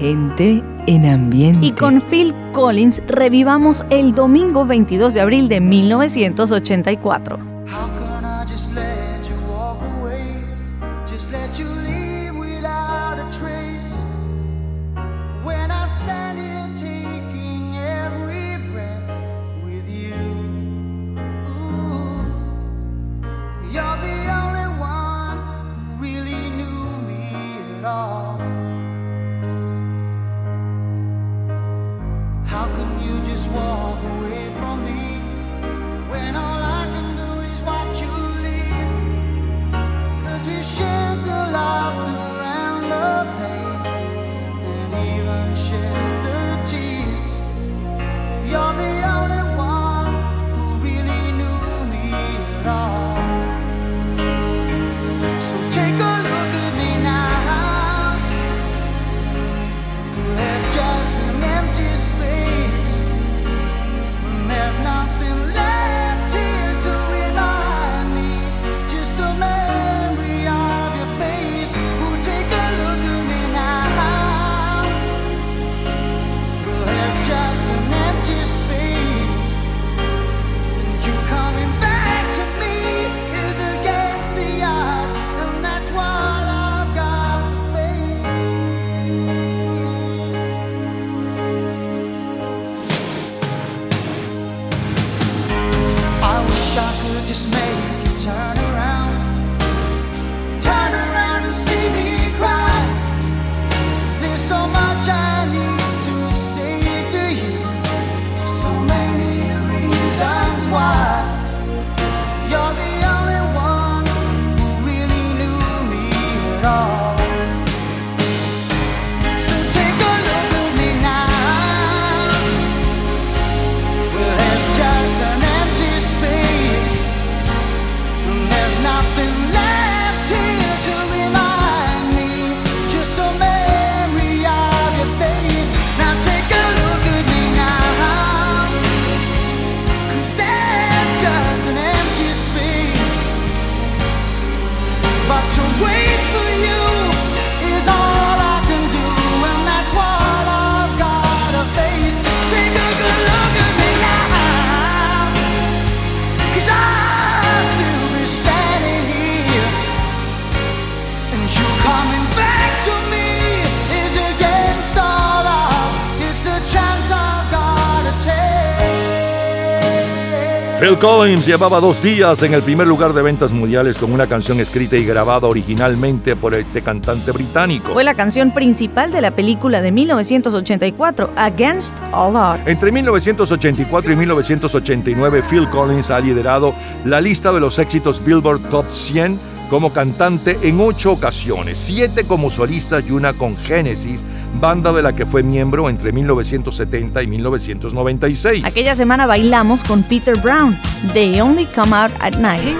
Gente en ambiente. Y con Phil Collins revivamos el domingo 22 de abril de 1984. just make you turn around. Phil Collins llevaba dos días en el primer lugar de ventas mundiales con una canción escrita y grabada originalmente por este cantante británico. Fue la canción principal de la película de 1984, Against All Odds. Entre 1984 y 1989, Phil Collins ha liderado la lista de los éxitos Billboard Top 100 como cantante en ocho ocasiones, siete como solista y una con Genesis, banda de la que fue miembro entre 1970 y 1996. Aquella semana bailamos con Peter Brown, They Only Come Out at Night.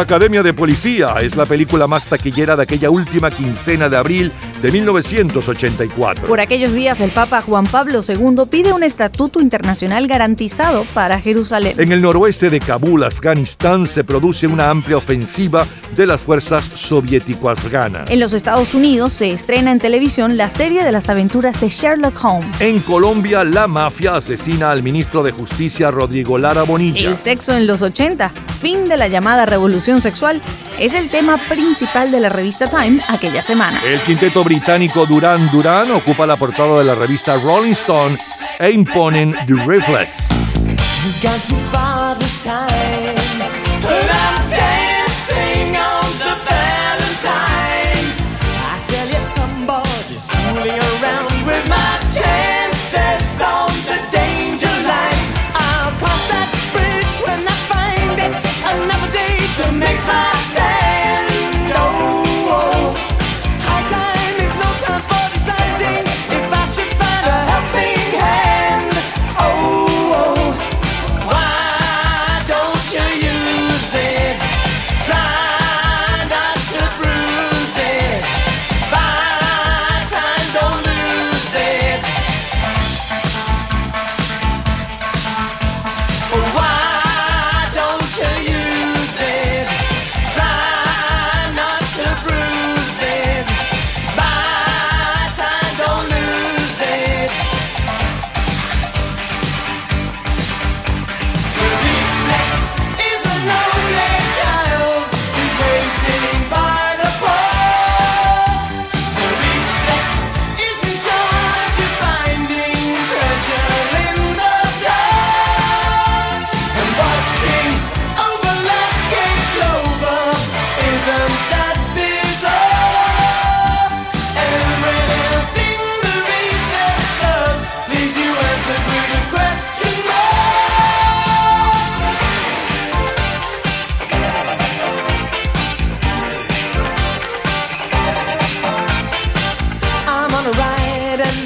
Academia de Policía. Es la película más taquillera de aquella última quincena de abril de 1984. Por aquellos días, el Papa Juan Pablo II pide un estatuto internacional garantizado para Jerusalén. En el noroeste de Kabul, Afganistán, se produce una amplia ofensiva de las fuerzas soviético-afganas. En los Estados Unidos se estrena en televisión la serie de las aventuras de Sherlock Holmes. En Colombia, la mafia asesina al ministro de Justicia Rodrigo Lara Bonilla. El sexo en los 80, fin de la llamada revolución sexual, es el tema principal de la revista Time aquella semana. El quinteto británico Duran Duran ocupa la portada de la revista Rolling Stone e imponen The Reflex.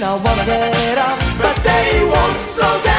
I wanna get off, but they won't, so they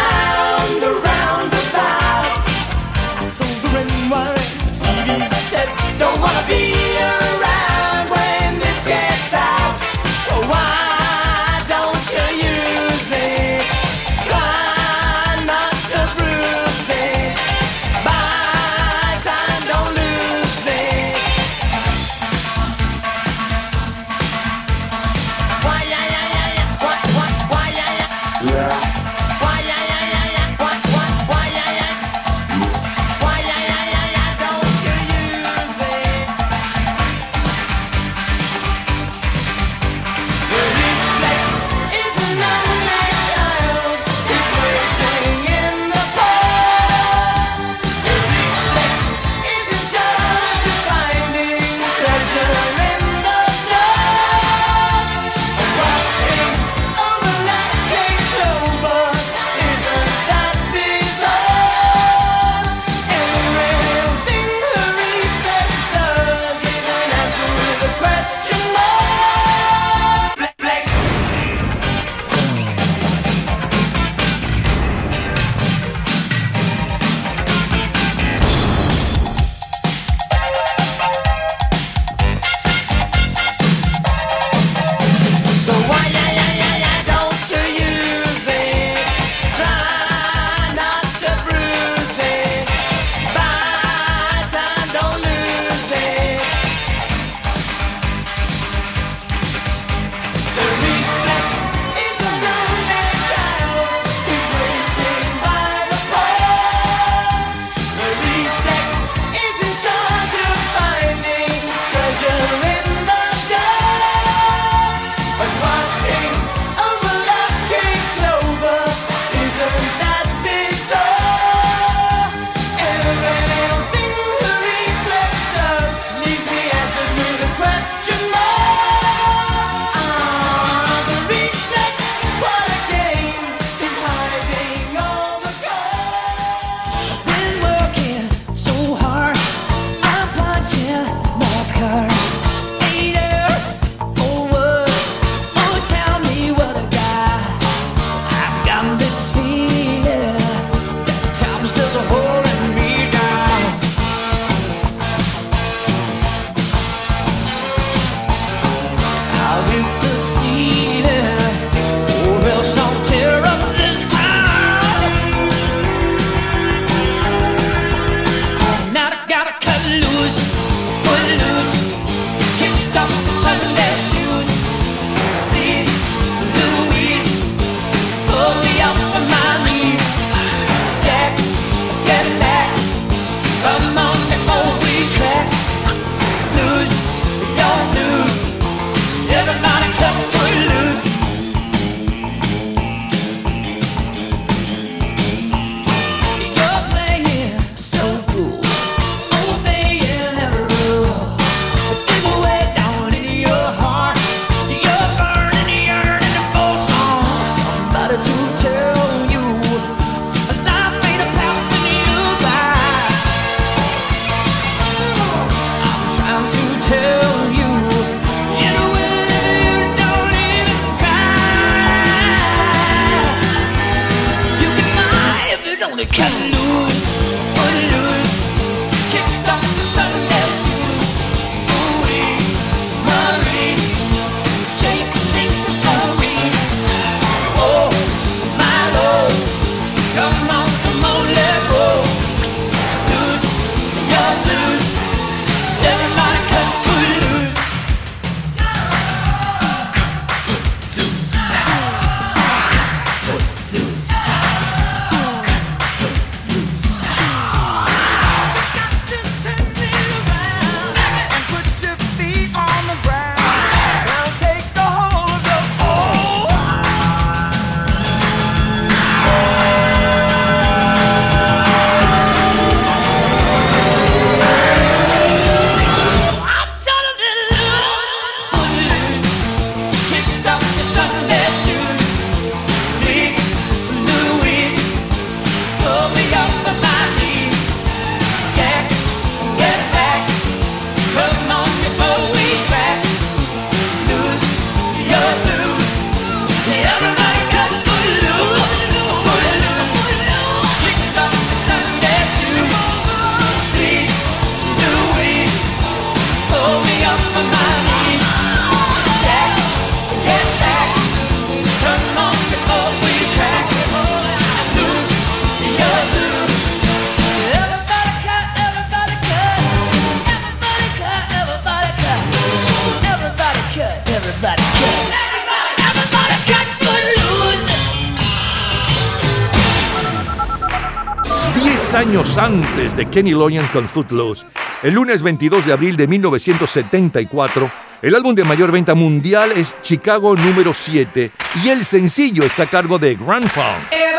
antes de Kenny Loggins con Footloose. El lunes 22 de abril de 1974, el álbum de mayor venta mundial es Chicago número 7 y el sencillo está a cargo de Grand Funk.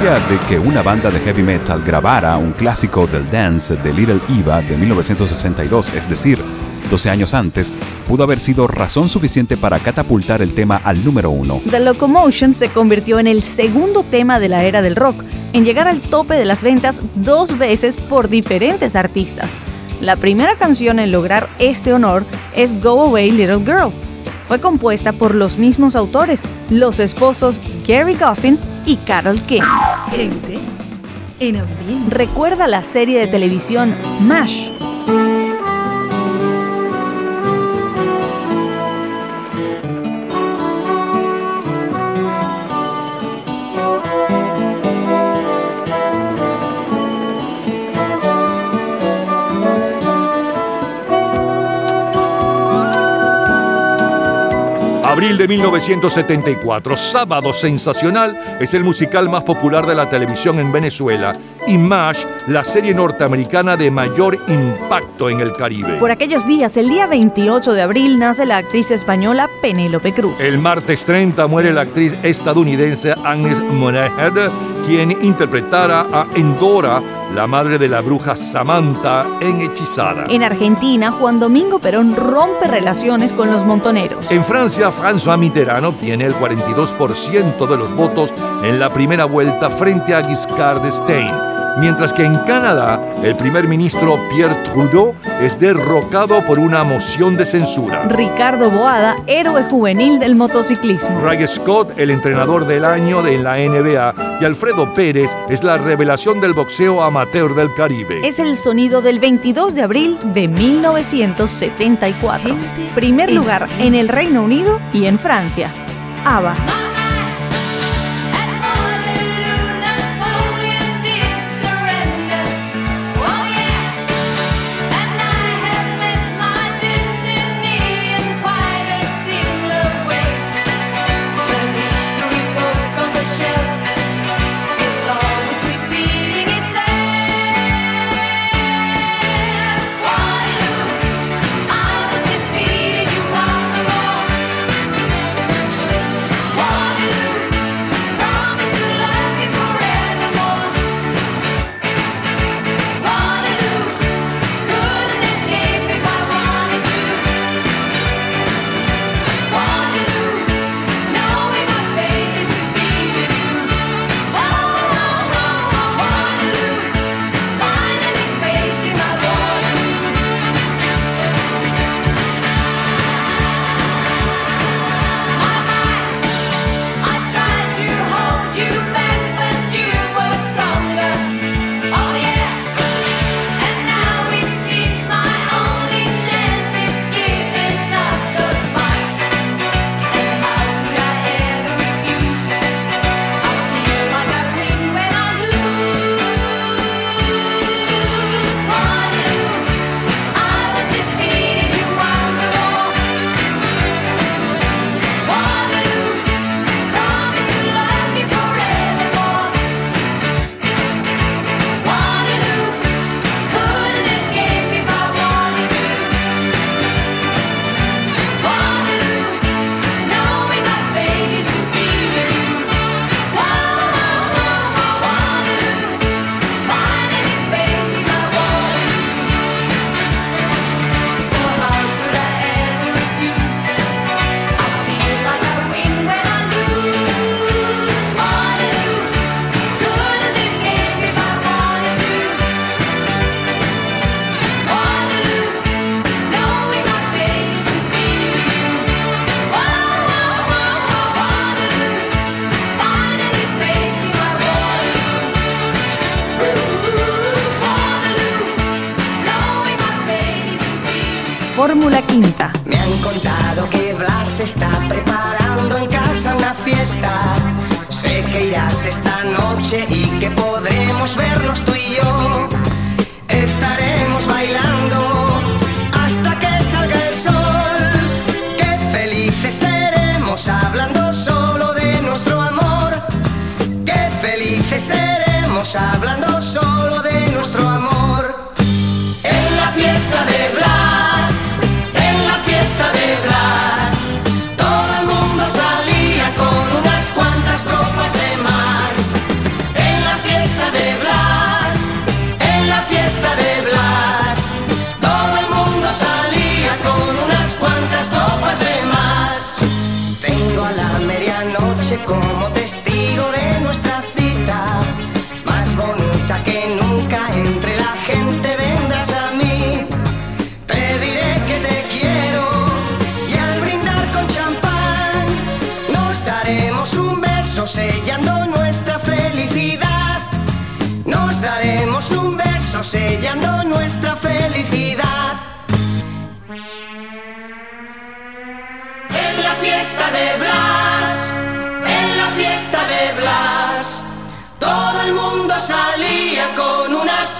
De que una banda de heavy metal grabara un clásico del dance de Little Eva de 1962, es decir, 12 años antes, pudo haber sido razón suficiente para catapultar el tema al número uno. The Locomotion se convirtió en el segundo tema de la era del rock, en llegar al tope de las ventas dos veces por diferentes artistas. La primera canción en lograr este honor es Go Away Little Girl. Fue compuesta por los mismos autores, los esposos Gary Goffin y Carol King. Gente en ambiente. Recuerda la serie de televisión MASH de 1974, Sábado Sensacional es el musical más popular de la televisión en Venezuela y MASH, la serie norteamericana de mayor impacto en el Caribe. Por aquellos días, el día 28 de abril, nace la actriz española Penélope Cruz. El martes 30 muere la actriz estadounidense Agnes Moorehead, quien interpretara a Endora la madre de la bruja Samantha en Hechizada. En Argentina, Juan Domingo Perón rompe relaciones con los montoneros. En Francia, François Mitterrand obtiene el 42% de los votos en la primera vuelta frente a Giscard d'Estaing mientras que en Canadá el primer ministro Pierre Trudeau es derrocado por una moción de censura. Ricardo Boada, héroe juvenil del motociclismo. Ray Scott, el entrenador del año de la NBA, y Alfredo Pérez es la revelación del boxeo amateur del Caribe. Es el sonido del 22 de abril de 1974. Primer lugar en el Reino Unido y en Francia. ABBA.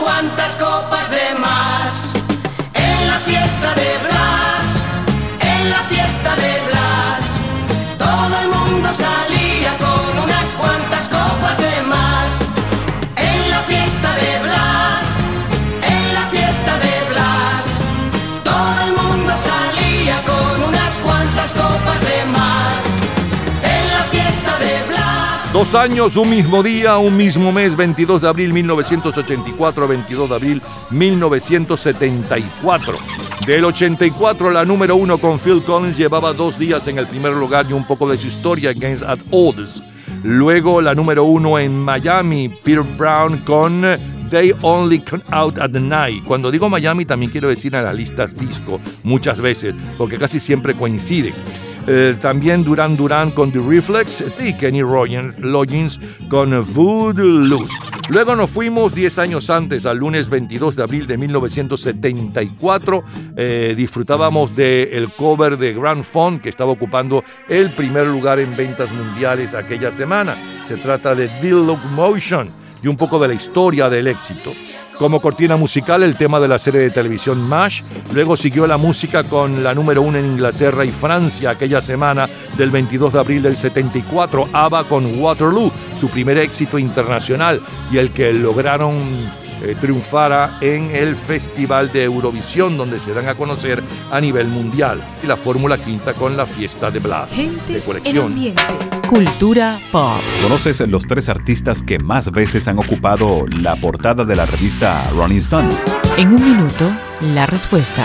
Cuantas copas de más. En la fiesta de Blas, en la fiesta de Blas, todo el mundo salía con unas cuantas copas de más. Dos años, un mismo día, un mismo mes, 22 de abril 1984, 22 de abril 1974. Del 84, la número uno con Phil Collins llevaba dos días en el primer lugar y un poco de su historia, Against at Odds. Luego la número uno en Miami, Peter Brown con They Only Come Out at Night. Cuando digo Miami también quiero decir a las listas disco muchas veces, porque casi siempre coinciden. Eh, también Duran Duran con The Reflex y Kenny Loggins con Voodoo. Luego nos fuimos 10 años antes, al lunes 22 de abril de 1974. Eh, disfrutábamos del cover de Grand Funk que estaba ocupando el primer lugar en ventas mundiales aquella semana. Se trata de The Locomotion y un poco de la historia del éxito. Como cortina musical, el tema de la serie de televisión MASH. Luego siguió la música con la número uno en Inglaterra y Francia aquella semana del 22 de abril del 74, ABBA con Waterloo, su primer éxito internacional y el que lograron eh, triunfara en el Festival de Eurovisión, donde se dan a conocer a nivel mundial. Y la Fórmula Quinta con la fiesta de Blas, Gente de colección. ambiente. Cultura pop. ¿Conoces los tres artistas que más veces han ocupado la portada de la revista Rolling Stone? En un minuto, la respuesta.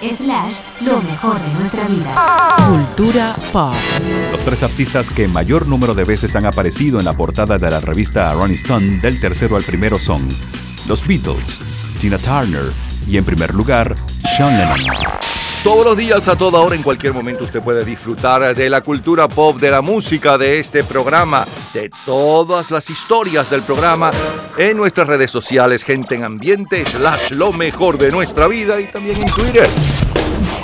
Slash, lo mejor de nuestra vida. Cultura pop. Los tres artistas que mayor número de veces han aparecido en la portada de la revista Rolling Stone del tercero al primero son los Beatles, Tina Turner y en primer lugar Sean Lennon. Todos los días, a toda hora, en cualquier momento, usted puede disfrutar de la cultura pop, de la música, de este programa, de todas las historias del programa en nuestras redes sociales, gente en ambiente, slash lo mejor de nuestra vida y también en Twitter.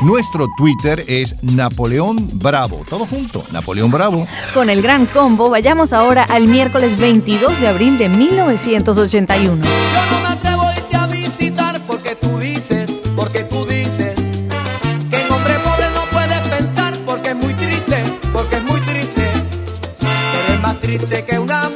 Nuestro Twitter es Napoleón Bravo. Todo junto, Napoleón Bravo. Con el gran combo, vayamos ahora al miércoles 22 de abril de 1981. Triste que una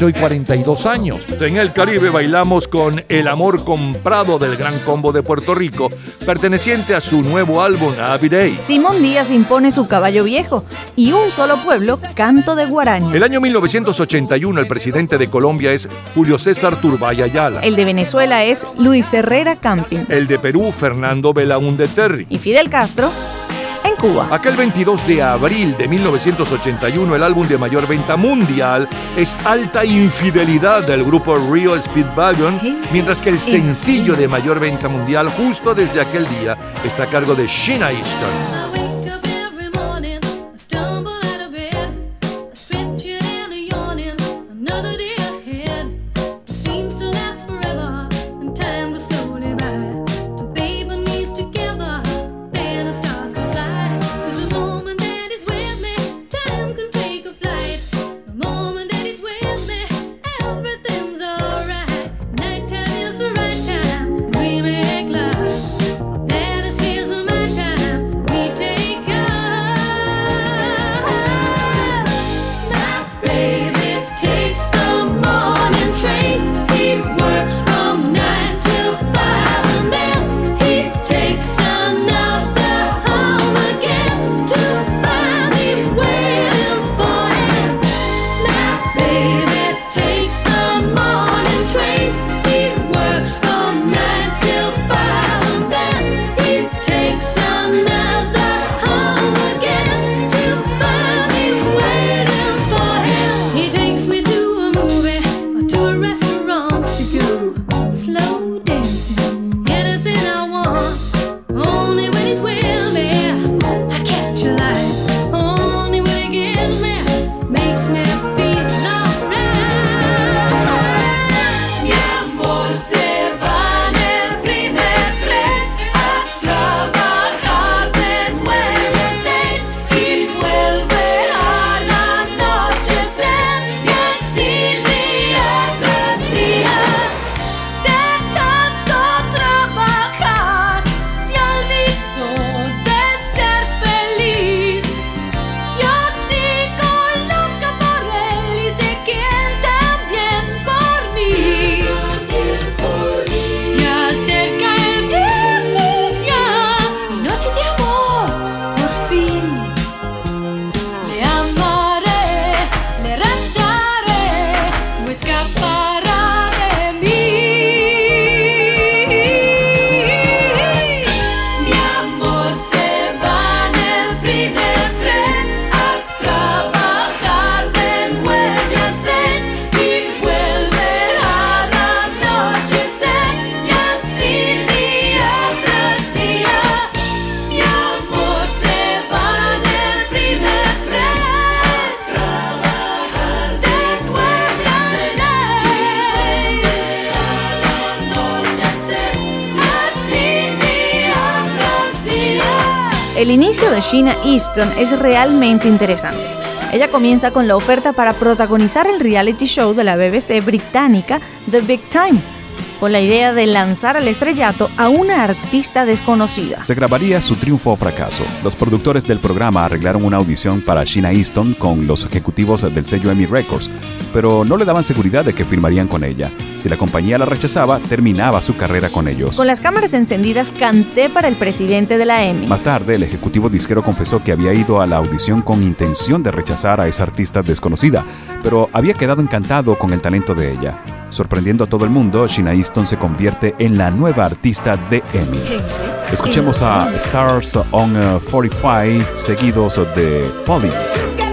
Hace hoy 42 años. En el Caribe bailamos con El Amor Comprado del Gran Combo de Puerto Rico, perteneciente a su nuevo álbum Happy Days. Simón Díaz impone su caballo viejo y un solo pueblo, canto de guaraña. El año 1981 el presidente de Colombia es Julio César Turbay Ayala. El de Venezuela es Luis Herrera Camping. El de Perú, Fernando Belaúnde Terry. Y Fidel Castro Cuba. Aquel 22 de abril de 1981, el álbum de mayor venta mundial es Alta Infidelidad del grupo Rio Speedwagon, mientras que el sencillo de mayor venta mundial justo desde aquel día está a cargo de Sheena Easton. Sheena Easton es realmente interesante. Ella comienza con la oferta para protagonizar el reality show de la BBC británica The Big Time con la idea de lanzar al estrellato a una artista desconocida. Se grabaría su triunfo o fracaso. Los productores del programa arreglaron una audición para Sheena Easton con los ejecutivos del sello Emmy Records, pero no le daban seguridad de que firmarían con ella. Si la compañía la rechazaba, terminaba su carrera con ellos. Con las cámaras encendidas canté para el presidente de la Emmy. Más tarde, el ejecutivo disquero confesó que había ido a la audición con intención de rechazar a esa artista desconocida, pero había quedado encantado con el talento de ella. Sorprendiendo a todo el mundo, Sheena Easton se convierte en la nueva artista de Emmy. Escuchemos a Stars on 45 seguidos de Police.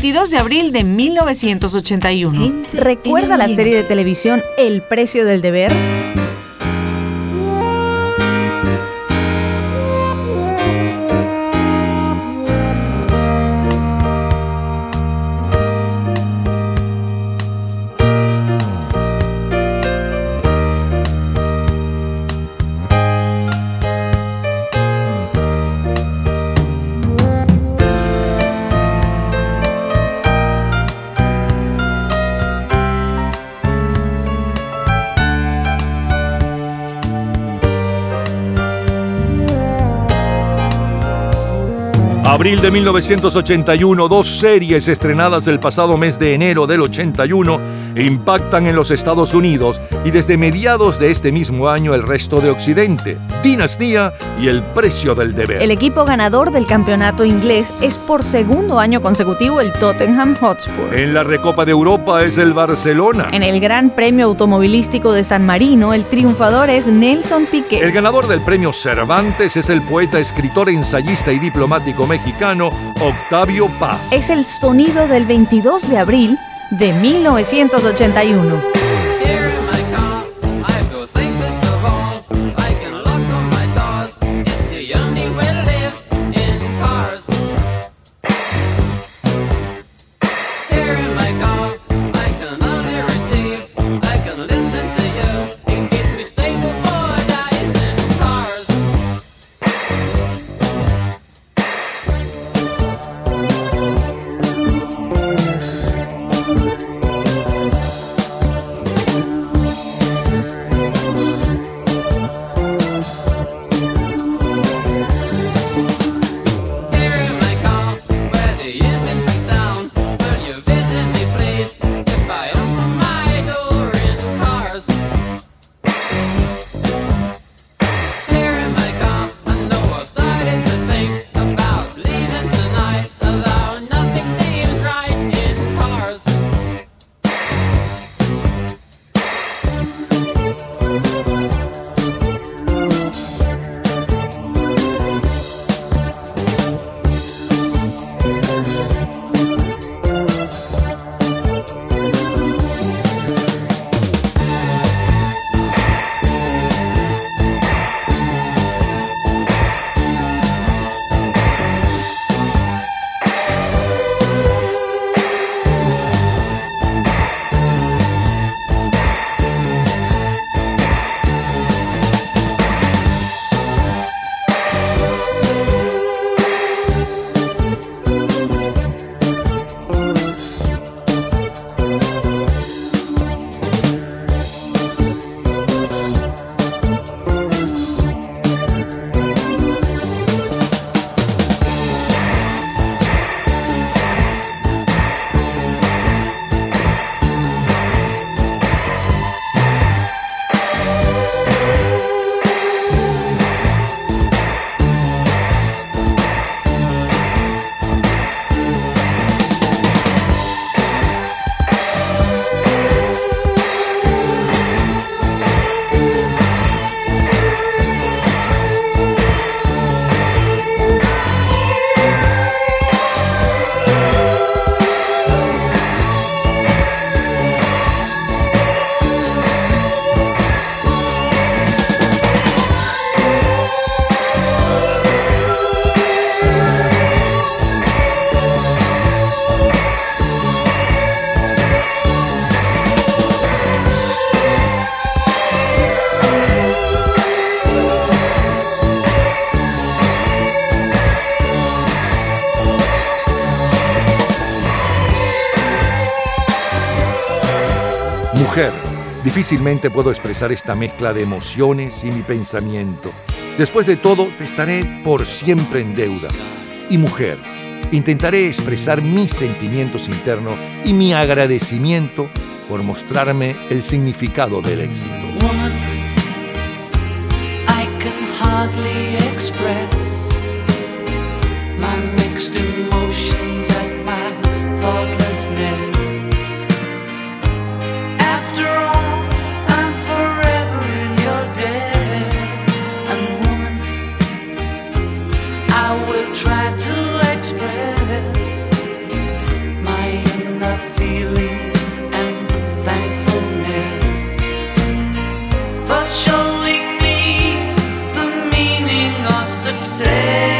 De abril de 1981. ¿Recuerda la serie de televisión El precio del deber? Abril de 1981, dos series estrenadas el pasado mes de enero del 81 impactan en los Estados Unidos y desde mediados de este mismo año el resto de Occidente. Dinastía y el precio del deber. El equipo ganador del campeonato inglés es por segundo año consecutivo el Tottenham Hotspur. En la Recopa de Europa es el Barcelona. En el Gran Premio Automovilístico de San Marino el triunfador es Nelson Piquet. El ganador del premio Cervantes es el poeta, escritor, ensayista y diplomático mexicano mexicano Octavio Paz. Es el sonido del 22 de abril de 1981. Difícilmente puedo expresar esta mezcla de emociones y mi pensamiento. Después de todo, te estaré por siempre en deuda. Y mujer, intentaré expresar mis sentimientos internos y mi agradecimiento por mostrarme el significado del éxito. sei.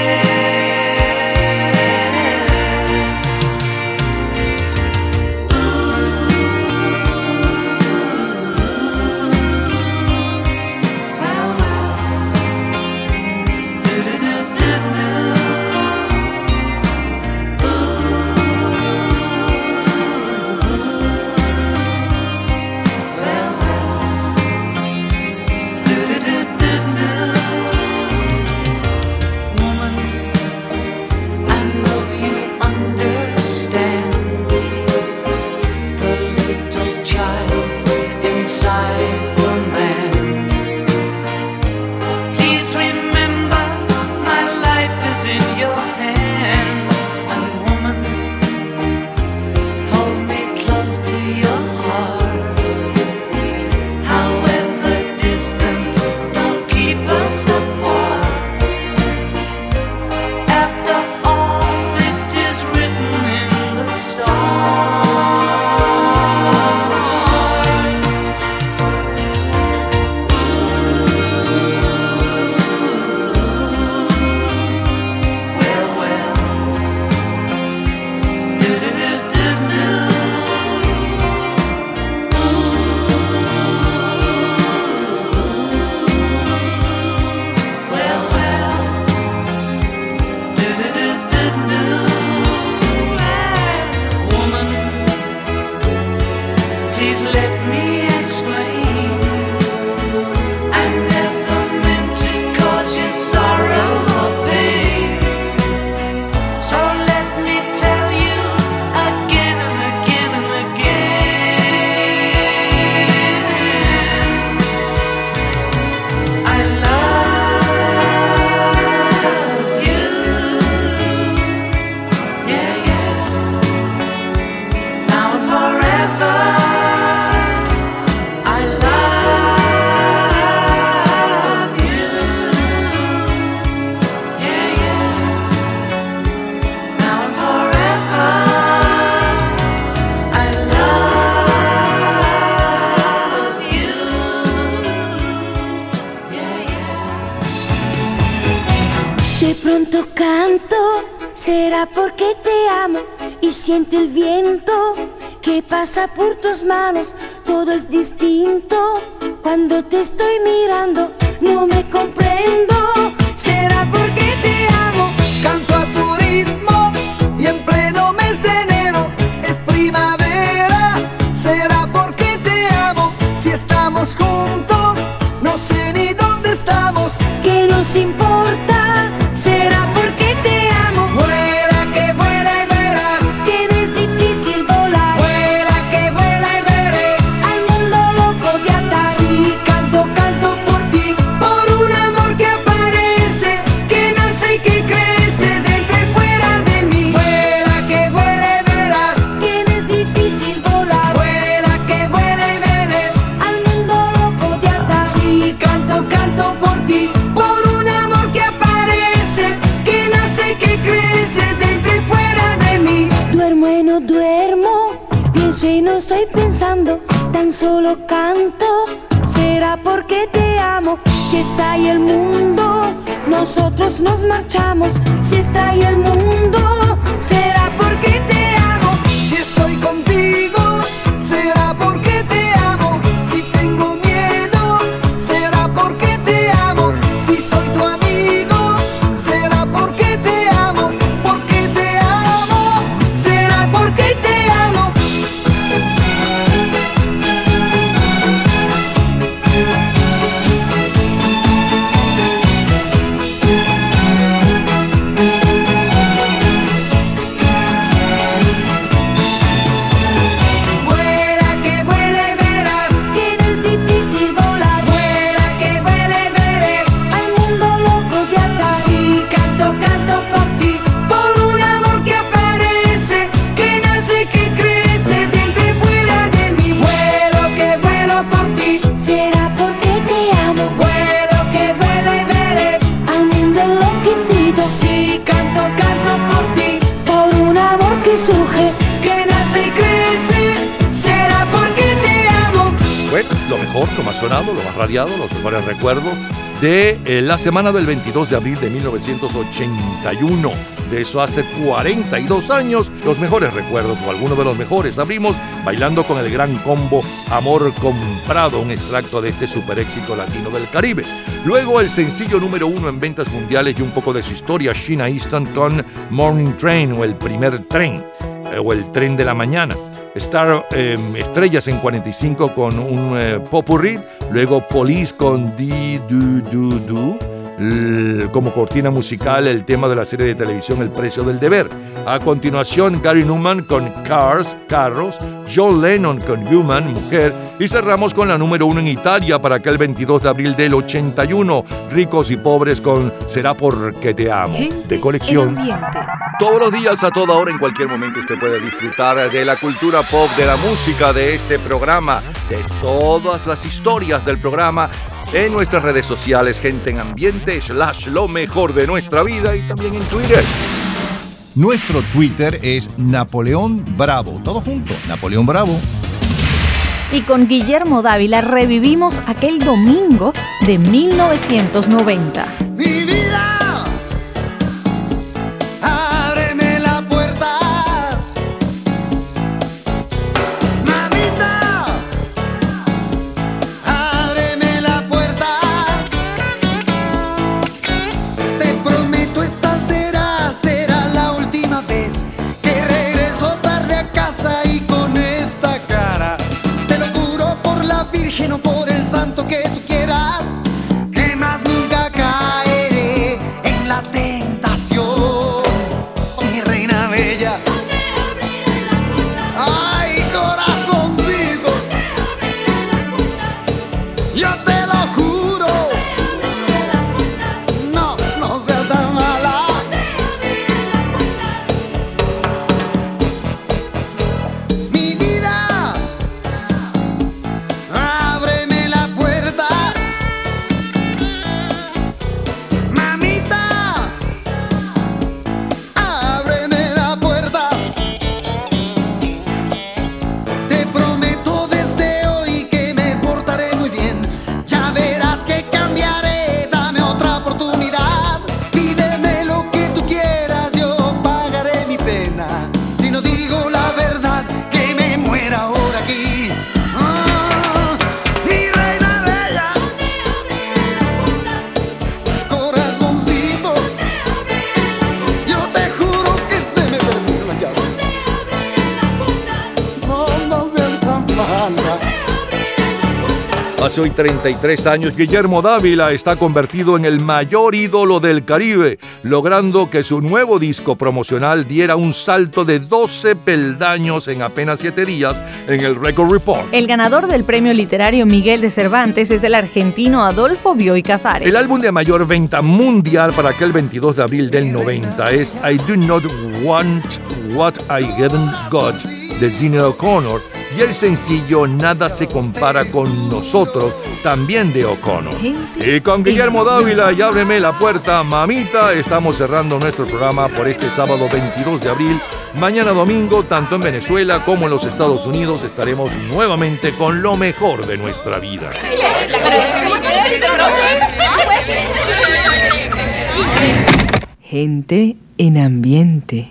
Siente el viento que pasa por tus manos, todo es distinto. Cuando te estoy mirando, no me comprendo. el mundo, nosotros nos marchamos. Si está ahí el mundo. Más sonado, lo más radiado, los mejores recuerdos de eh, la semana del 22 de abril de 1981. De eso hace 42 años, los mejores recuerdos o algunos de los mejores. Abrimos bailando con el gran combo Amor Comprado, un extracto de este super éxito latino del Caribe. Luego el sencillo número uno en ventas mundiales y un poco de su historia, Sheena Easton con Morning Train o el primer tren eh, o el tren de la mañana. Star em, Estrellas en 45 con un eh, popurrí, luego Police con Di Du Du Du, como cortina musical el tema de la serie de televisión El precio del deber. A continuación Gary Newman con Cars, Carros, John Lennon con Human, Mujer, y cerramos con la número uno en Italia para aquel 22 de abril del 81, Ricos y Pobres con Será porque te amo, de colección. Todos los días, a toda hora, en cualquier momento, usted puede disfrutar de la cultura pop, de la música, de este programa, de todas las historias del programa en nuestras redes sociales, gente en ambiente, slash lo mejor de nuestra vida y también en Twitter. Nuestro Twitter es Napoleón Bravo. Todo junto, Napoleón Bravo. Y con Guillermo Dávila revivimos aquel domingo de 1990. Hoy 33 años, Guillermo Dávila está convertido en el mayor ídolo del Caribe, logrando que su nuevo disco promocional diera un salto de 12 peldaños en apenas 7 días en el Record Report. El ganador del premio literario Miguel de Cervantes es el argentino Adolfo Bioy Casares. El álbum de mayor venta mundial para aquel 22 de abril del 90 es I Do Not Want What I Haven't Got de Zine O'Connor y el sencillo Nada se compara con nosotros, también de O'Connor. Y con Guillermo Dávila y Ábreme la puerta, mamita, estamos cerrando nuestro programa por este sábado 22 de abril. Mañana domingo, tanto en Venezuela como en los Estados Unidos, estaremos nuevamente con lo mejor de nuestra vida. Gente en ambiente.